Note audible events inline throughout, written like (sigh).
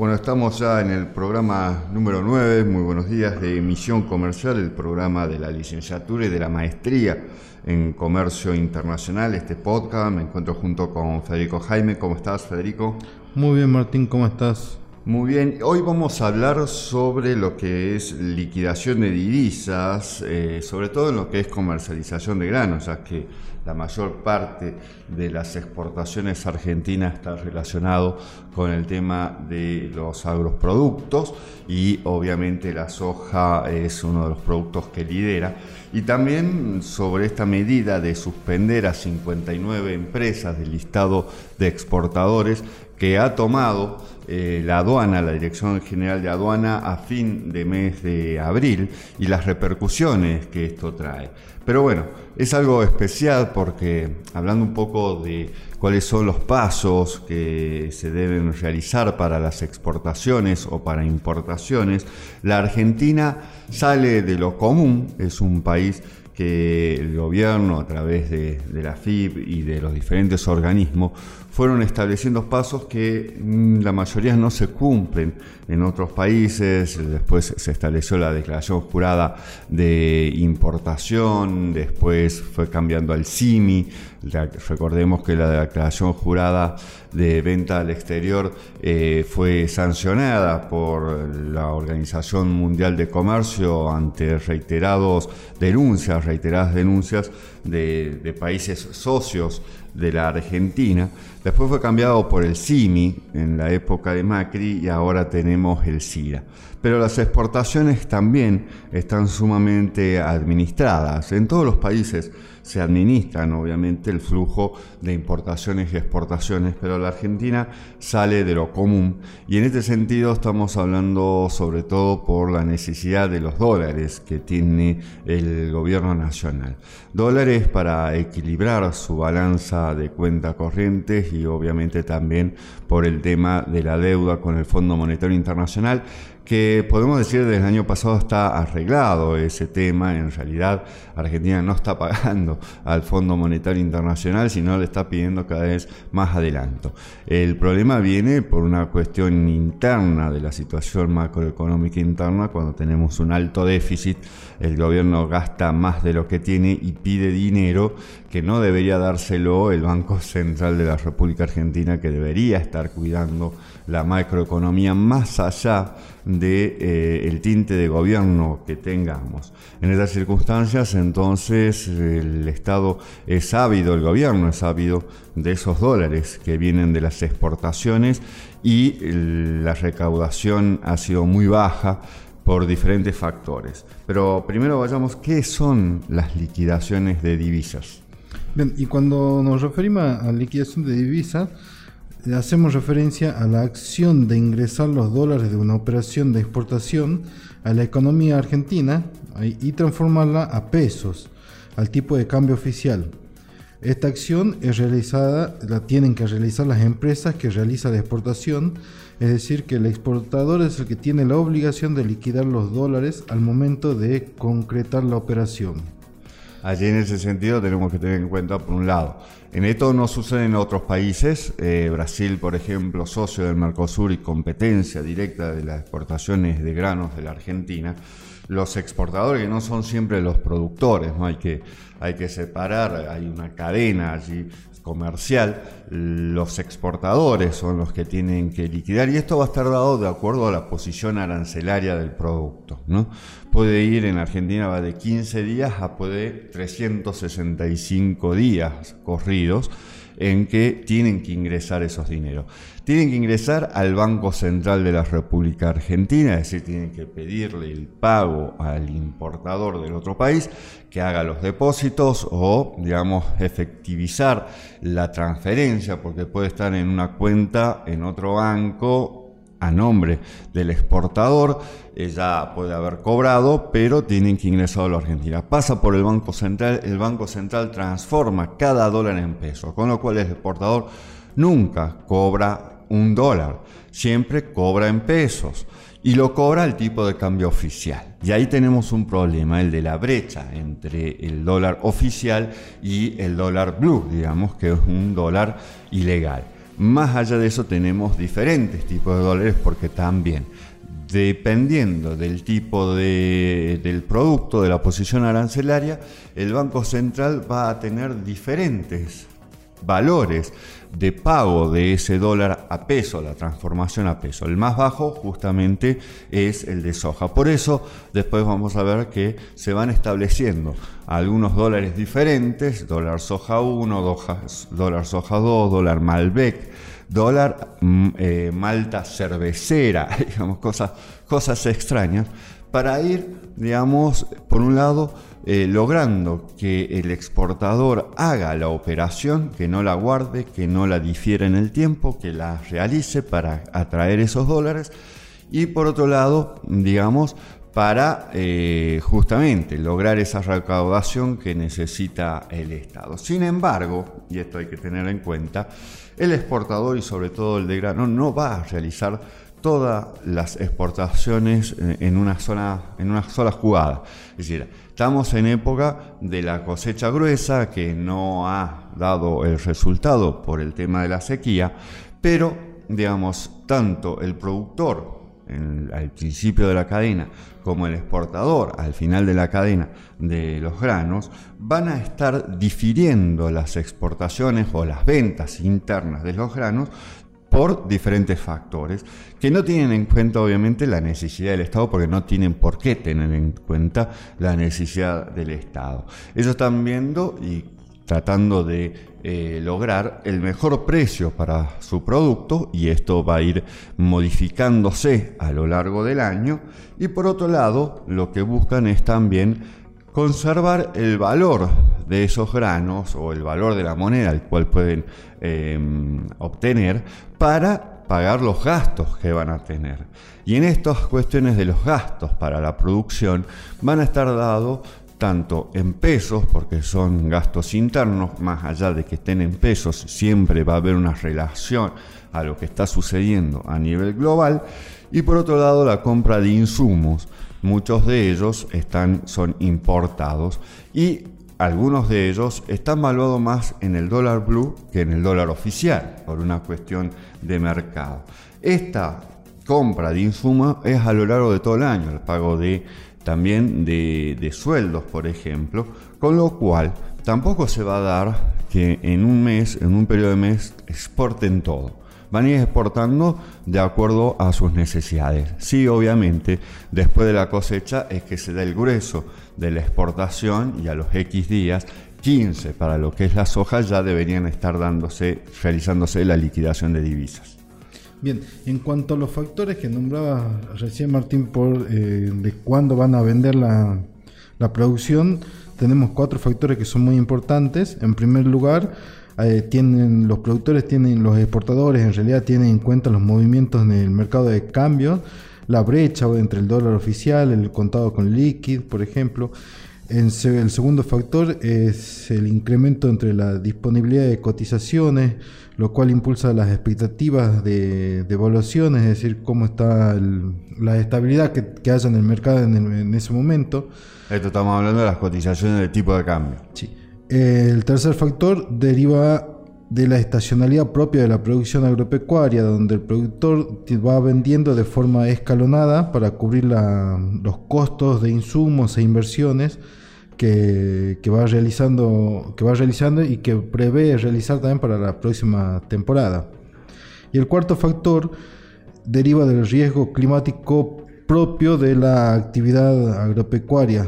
Bueno, estamos ya en el programa número 9, muy buenos días, de Misión Comercial, el programa de la licenciatura y de la maestría en Comercio Internacional, este podcast. Me encuentro junto con Federico Jaime. ¿Cómo estás, Federico? Muy bien, Martín, ¿cómo estás? Muy bien, hoy vamos a hablar sobre lo que es liquidación de divisas, eh, sobre todo en lo que es comercialización de granos, ya que la mayor parte de las exportaciones argentinas está relacionado con el tema de los agroproductos y obviamente la soja es uno de los productos que lidera. Y también sobre esta medida de suspender a 59 empresas del listado de exportadores que ha tomado eh, la aduana, la Dirección General de Aduana, a fin de mes de abril y las repercusiones que esto trae. Pero bueno, es algo especial porque hablando un poco de cuáles son los pasos que se deben realizar para las exportaciones o para importaciones, la Argentina sale de lo común, es un país que el gobierno a través de, la FIP y de los diferentes organismos fueron estableciendo pasos que mm, la mayoría no se cumplen en otros países. Después se estableció la declaración jurada de importación, después fue cambiando al CIMI. Recordemos que la declaración jurada de venta al exterior eh, fue sancionada por la Organización Mundial de Comercio ante reiterados denuncias, reiteradas denuncias de, países socios de la Argentina. Después fue cambiado por el CIMI en la época de Macri y ahora tenemos el SIRA. Pero las exportaciones también están sumamente administradas. En todos los países se administran obviamente el flujo de importaciones y exportaciones, pero la Argentina sale de lo común y en este sentido estamos hablando sobre todo por la necesidad de los dólares que tiene el gobierno nacional. Dólares para equilibrar su balanza de cuenta corrientes y obviamente también por el tema de la deuda con el Fondo Monetario Internacional que podemos decir desde el año pasado está arreglado ese tema. En realidad, Argentina no está pagando al Fondo Monetario Internacional, sino le está pidiendo cada vez más adelanto. El problema viene por una cuestión interna de la situación macroeconómica interna, cuando tenemos un alto déficit, el gobierno gasta más de lo que tiene y pide dinero que no debería dárselo el Banco Central de la República Argentina, que debería estar cuidando la macroeconomía más allá eh, el tinte de gobierno que tengamos. En estas circunstancias, entonces, el Estado es ávido, el gobierno es ávido de esos dólares que vienen de las exportaciones y la recaudación ha sido muy baja por diferentes factores. Pero primero vayamos, ¿qué son las liquidaciones de divisas? Bien, y cuando nos referimos a liquidación de divisas, hacemos referencia a la acción de ingresar los dólares de una operación de exportación a la economía argentina y transformarla a pesos, al tipo de cambio oficial. Esta acción es realizada, la tienen que realizar las empresas que realizan la exportación, es decir, que el exportador es el que tiene la obligación de liquidar los dólares al momento de concretar la operación. Allí en ese sentido tenemos que tener en cuenta, por un lado, en esto no sucede en otros países. Eh, Brasil, por ejemplo, socio del Mercosur y competencia directa de las exportaciones de granos de la Argentina. Los exportadores que no son siempre los productores, ¿no? hay, que, hay que separar, hay una cadena allí comercial, los exportadores son los que tienen que liquidar y esto va a estar dado de acuerdo a la posición arancelaria del producto. ¿no? Puede ir en Argentina va de 15 días a puede 365 días corridos en que tienen que ingresar esos dineros. Tienen que ingresar al Banco Central de la República Argentina, es decir, tienen que pedirle el pago al importador del otro país que haga los depósitos o, digamos, efectivizar la transferencia, porque puede estar en una cuenta en otro banco a nombre del exportador, eh, ya puede haber cobrado, pero tienen que ingresar a la Argentina. Pasa por el Banco Central, el Banco Central transforma cada dólar en peso, con lo cual el exportador nunca cobra un dólar, siempre cobra en pesos y lo cobra el tipo de cambio oficial. Y ahí tenemos un problema, el de la brecha entre el dólar oficial y el dólar blue, digamos que es un dólar ilegal. Más allá de eso tenemos diferentes tipos de dólares porque también dependiendo del tipo de, del producto, de la posición arancelaria, el Banco Central va a tener diferentes valores de pago de ese dólar a peso, la transformación a peso. El más bajo justamente es el de soja. Por eso después vamos a ver que se van estableciendo algunos dólares diferentes, dólar soja 1, dólar soja 2, dólar Malbec, dólar mm, eh, malta cervecera, (laughs) digamos, cosas, cosas extrañas, para ir, digamos, por un lado, eh, logrando que el exportador haga la operación, que no la guarde, que no la difiera en el tiempo, que la realice para atraer esos dólares y por otro lado, digamos, para eh, justamente lograr esa recaudación que necesita el Estado. Sin embargo, y esto hay que tener en cuenta, el exportador y sobre todo el de grano no va a realizar todas las exportaciones en una, en una sola jugada. Es decir, estamos en época de la cosecha gruesa que no ha dado el resultado por el tema de la sequía, pero digamos, tanto el productor al principio de la cadena como el exportador al final de la cadena de los granos van a estar difiriendo las exportaciones o las ventas internas de los granos por diferentes factores que no tienen en cuenta obviamente la necesidad del Estado porque no tienen por qué tener en cuenta la necesidad del Estado. Ellos están viendo y tratando de eh, lograr el mejor precio para su producto y esto va a ir modificándose a lo largo del año y por otro lado lo que buscan es también conservar el valor de esos granos o el valor de la moneda al cual pueden em, obtener para pagar los gastos que van a tener. Y en estas cuestiones de los gastos para la producción van a estar dados tanto en pesos, porque son gastos internos, más allá de que estén en pesos, siempre va a haber una relación a lo que está sucediendo a nivel global, y por otro lado la compra de insumos, muchos de ellos están, son importados y algunos de ellos están valuados más en el dólar blue que en el dólar oficial, por una cuestión de mercado. Esta compra de insumos es a lo largo de todo el año, el pago de también de, sueldos, por ejemplo, con lo cual tampoco se va a dar que en un mes, en un periodo de mes, exporten todo. Van a ir exportando de acuerdo a sus necesidades. Sí, obviamente, después de la cosecha es que se da el grueso de la exportación y a los X días 15 para lo que es la soja ya deberían estar dándose, realizándose la liquidación de divisas. Bien, en cuanto a los factores que nombraba recién Martín por eh, de cuándo van a vender la, producción, tenemos cuatro factores que son muy importantes. En primer lugar, eh, tienen los productores, tienen los exportadores, en realidad tienen en cuenta los movimientos en el mercado de cambio, la brecha entre el dólar oficial, el contado con líquido, por ejemplo. el segundo factor es el incremento entre la disponibilidad de cotizaciones, lo cual impulsa las expectativas de, evaluación, es decir, cómo está la estabilidad que, haya en el mercado en, ese momento. Esto estamos hablando de las cotizaciones de tipo de cambio. Sí. El tercer factor deriva de la estacionalidad propia de la producción agropecuaria, donde el productor va vendiendo de forma escalonada para cubrir los costos de insumos e inversiones que, va realizando, que va realizando y que prevé realizar también para la próxima temporada. Y el cuarto factor deriva del riesgo climático propio de la actividad agropecuaria.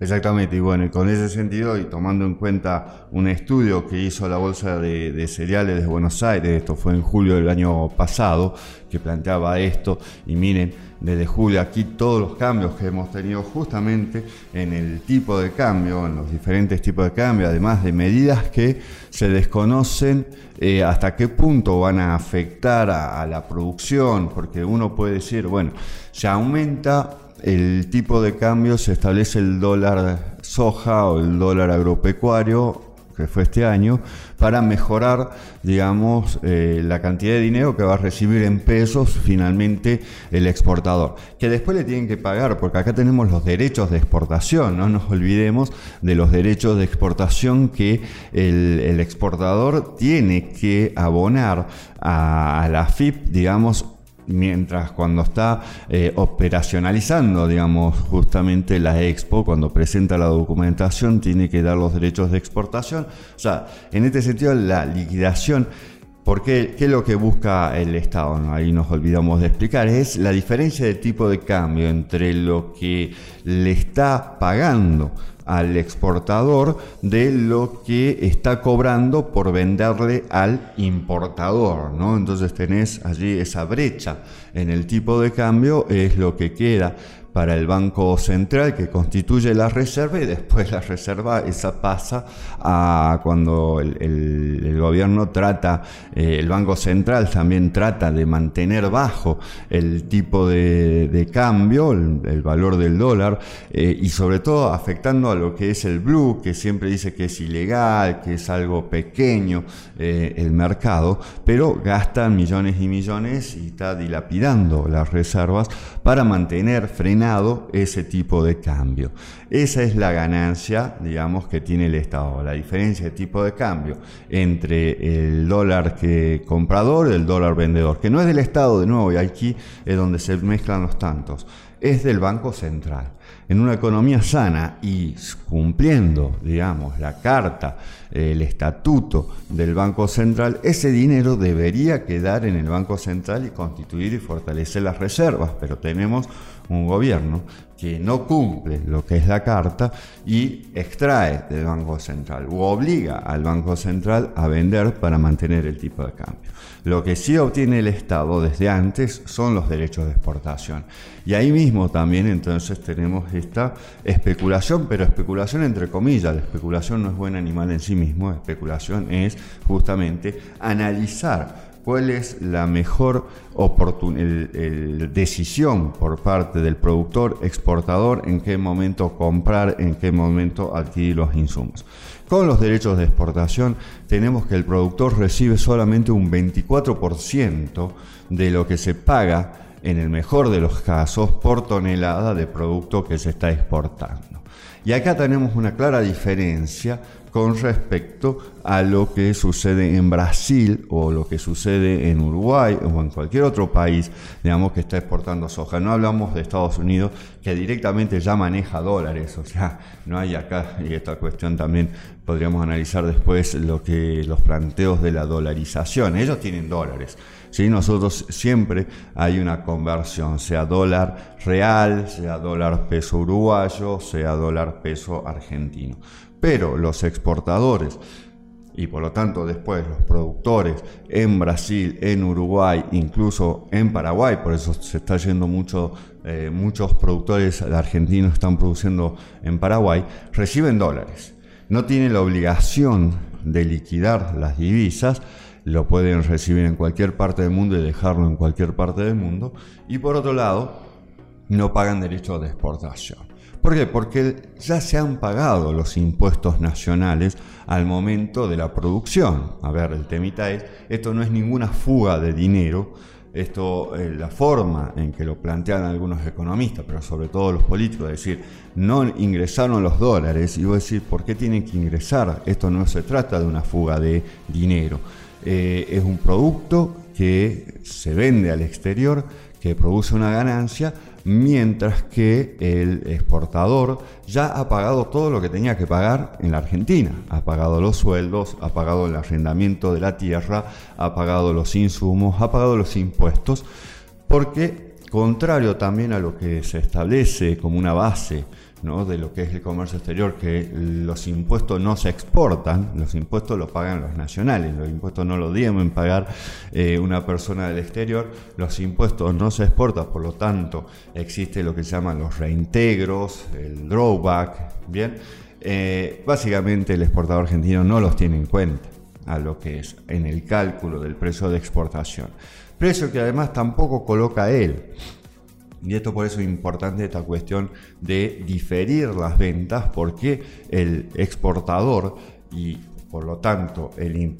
Exactamente, y bueno, con ese sentido y tomando en cuenta un estudio que hizo la Bolsa de, Cereales de Buenos Aires, esto fue en julio del año pasado, que planteaba esto, y miren, desde julio aquí todos los cambios que hemos tenido justamente en el tipo de cambio, en los diferentes tipos de cambio, además de medidas que se desconocen eh, hasta qué punto van a afectar a la producción, porque uno puede decir, bueno, se aumenta el tipo de cambio se establece el dólar soja o el dólar agropecuario, que fue este año, para mejorar, digamos, eh, la cantidad de dinero que va a recibir en pesos finalmente el exportador, que después le tienen que pagar, porque acá tenemos los derechos de exportación, no nos olvidemos de los derechos de exportación que el, exportador tiene que abonar a, a la FIP, digamos, mientras cuando está eh, operacionalizando, digamos, justamente la expo, cuando presenta la documentación, tiene que dar los derechos de exportación. O sea, en este sentido, la liquidación ¿Por qué? ¿Qué es lo que busca el Estado? Ahí nos olvidamos de explicar. Es la diferencia de tipo de cambio entre lo que le está pagando al exportador de lo que está cobrando por venderle al importador, ¿no? Entonces tenés allí esa brecha en el tipo de cambio, es lo que queda para el Banco Central que constituye la reserva y después la reserva esa pasa a cuando el, gobierno trata, eh, el Banco Central también trata de mantener bajo el tipo de, cambio, el, valor del dólar eh, y sobre todo afectando a lo que es el blue, que siempre dice que es ilegal, que es algo pequeño eh, el mercado, pero gastan millones y millones y está dilapidando las reservas para mantener ese tipo de cambio. Esa es la ganancia, digamos, que tiene el Estado, la diferencia de tipo de cambio entre el dólar que comprador y el dólar vendedor, que no es del Estado de nuevo, y aquí es donde se mezclan los tantos, es del Banco Central. En una economía sana y cumpliendo, digamos, la carta, el estatuto del Banco Central, ese dinero debería quedar en el Banco Central y constituir y fortalecer las reservas, pero tenemos un gobierno que no cumple lo que es la carta y extrae del Banco Central o obliga al Banco Central a vender para mantener el tipo de cambio. Lo que sí obtiene el Estado desde antes son los derechos de exportación. Y ahí mismo también entonces tenemos esta especulación, pero especulación entre comillas. La especulación no es buen animal en sí mismo, especulación es justamente analizar cuál es la mejor decisión por parte del productor exportador, en qué momento comprar, en qué momento adquirir los insumos. Con los derechos de exportación tenemos que el productor recibe solamente un 24% de lo que se paga en el mejor de los casos por tonelada de producto que se está exportando. Y acá tenemos una clara diferencia con respecto a lo que sucede en Brasil o lo que sucede en Uruguay o en cualquier otro país, digamos, que está exportando soja. No hablamos de Estados Unidos, que directamente ya maneja dólares, o sea, no hay acá, y esta cuestión también podríamos analizar después lo que los planteos de la dolarización. Ellos tienen dólares. ¿sí? Nosotros siempre hay una conversión, sea dólar real, sea dólar peso uruguayo, sea dólar peso argentino. Pero los exportadores y por lo tanto después los productores en Brasil, en Uruguay, incluso en Paraguay, por eso se está yendo mucho, eh, muchos productores argentinos están produciendo en Paraguay, reciben dólares. No tienen la obligación de liquidar las divisas, lo pueden recibir en cualquier parte del mundo y dejarlo en cualquier parte del mundo. Y por otro lado, no pagan derechos de exportación. ¿Por qué? Porque ya se han pagado los impuestos nacionales al momento de la producción. A ver, el temita es, esto no es ninguna fuga de dinero, esto, eh, la forma en que lo plantean algunos economistas, pero sobre todo los políticos, es decir, no ingresaron los dólares, y voy a decir, ¿por qué tienen que ingresar? Esto no se trata de una fuga de dinero, eh, es un producto que se vende al exterior, que produce una ganancia, mientras que el exportador ya ha pagado todo lo que tenía que pagar en la Argentina. Ha pagado los sueldos, ha pagado el arrendamiento de la tierra, ha pagado los insumos, ha pagado los impuestos, porque contrario también a lo que se establece como una base ¿no? de lo que es el comercio exterior, que los impuestos no se exportan, los impuestos los pagan los nacionales, los impuestos no los deben pagar eh, una persona del exterior, los impuestos no se exportan, por lo tanto existe lo que se llaman los reintegros, el drawback, ¿bien? Eh, básicamente el exportador argentino no los tiene en cuenta a lo que es en el cálculo del precio de exportación. Precio que además tampoco coloca él. Y esto por eso es importante esta cuestión de diferir las ventas porque el exportador y por lo tanto el,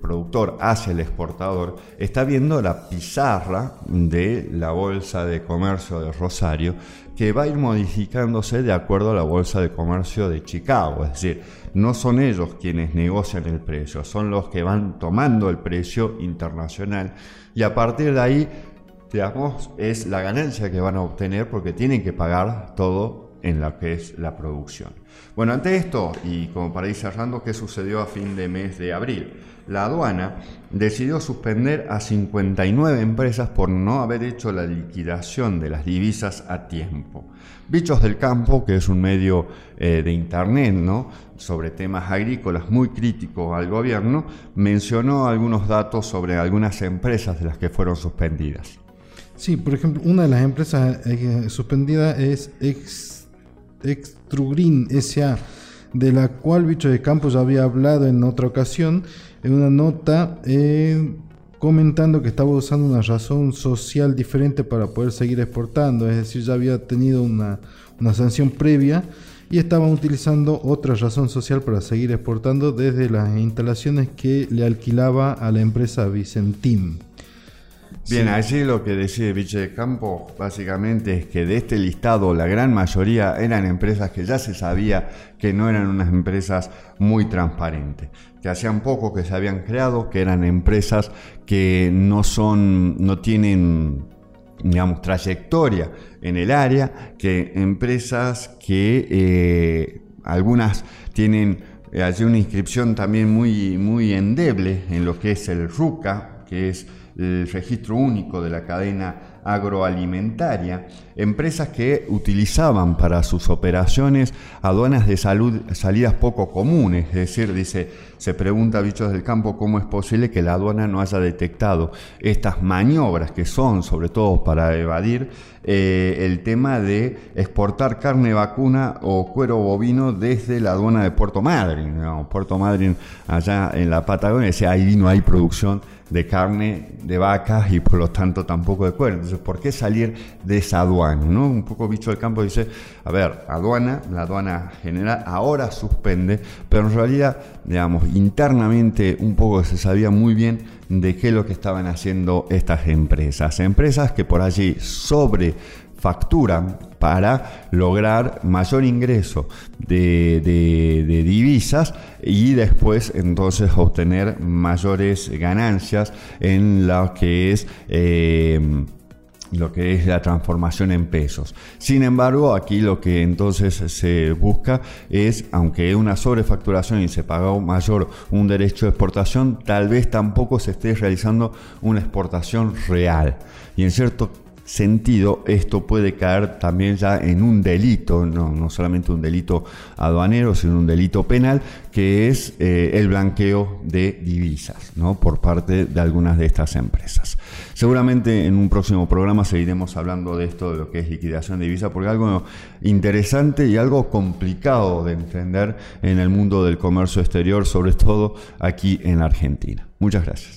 productor hacia el exportador está viendo la pizarra de la Bolsa de Comercio de Rosario que va a ir modificándose de acuerdo a la Bolsa de Comercio de Chicago. Es decir, no son ellos quienes negocian el precio, son los que van tomando el precio internacional y a partir de ahí digamos, es la ganancia que van a obtener porque tienen que pagar todo en lo que es la producción. Bueno, ante esto, y como para ir cerrando, ¿qué sucedió a fin de mes de abril? La aduana decidió suspender a 59 empresas por no haber hecho la liquidación de las divisas a tiempo. Bichos del Campo, que es un medio eh, de internet ¿no? sobre temas agrícolas muy crítico al gobierno, mencionó algunos datos sobre algunas empresas de las que fueron suspendidas. Sí, por ejemplo, una de las empresas eh, suspendidas es Extrugrin SA, de la cual Bicho de Campos había hablado en otra ocasión, en una nota eh, comentando que estaba usando una razón social diferente para poder seguir exportando, es decir, ya había tenido una, una sanción previa y estaban utilizando otra razón social para seguir exportando desde las instalaciones que le alquilaba a la empresa Vicentim. Bien, allí lo que decide Viche de Campo básicamente es que de este listado la gran mayoría eran empresas que ya se sabía que no eran unas empresas muy transparentes, que hacían poco que se habían creado, que eran empresas que no son, no tienen digamos, trayectoria en el área, que empresas que eh, algunas tienen eh, allí una inscripción también muy, muy endeble en lo que es el RUCA, que es el registro único de la cadena agroalimentaria, empresas que utilizaban para sus operaciones aduanas de salud, salidas poco comunes, es decir, dice, se pregunta a Bichos del Campo cómo es posible que la aduana no haya detectado estas maniobras que son sobre todo para evadir eh, el tema de exportar carne vacuna o cuero bovino desde la aduana de Puerto Madryn. Puerto Madryn allá en la Patagonia, dice, ahí no hay producción de carne de vacas y por lo tanto tampoco de cuero. Entonces, ¿por qué salir de esa aduana? ¿no? Un poco bicho del campo dice, a ver, aduana, la aduana general ahora suspende, pero en realidad, digamos, internamente un poco se sabía muy bien de qué es lo que estaban haciendo estas empresas. Empresas que por allí sobre facturan para lograr mayor ingreso de, divisas y después entonces obtener mayores ganancias en lo que es eh, lo que es la transformación en pesos. Sin embargo, aquí lo que entonces se busca es, aunque una sobrefacturación y se pagó mayor un derecho de exportación, tal vez tampoco se esté realizando una exportación real. Y en cierto sentido, esto puede caer también ya en un delito, no, solamente un delito aduanero, sino un delito penal, que es eh, el blanqueo de divisas ¿no? por parte de algunas de estas empresas. Seguramente en un próximo programa seguiremos hablando de esto, de lo que es liquidación de divisas, porque algo interesante y algo complicado de entender en el mundo del comercio exterior, sobre todo aquí en Argentina. Muchas gracias.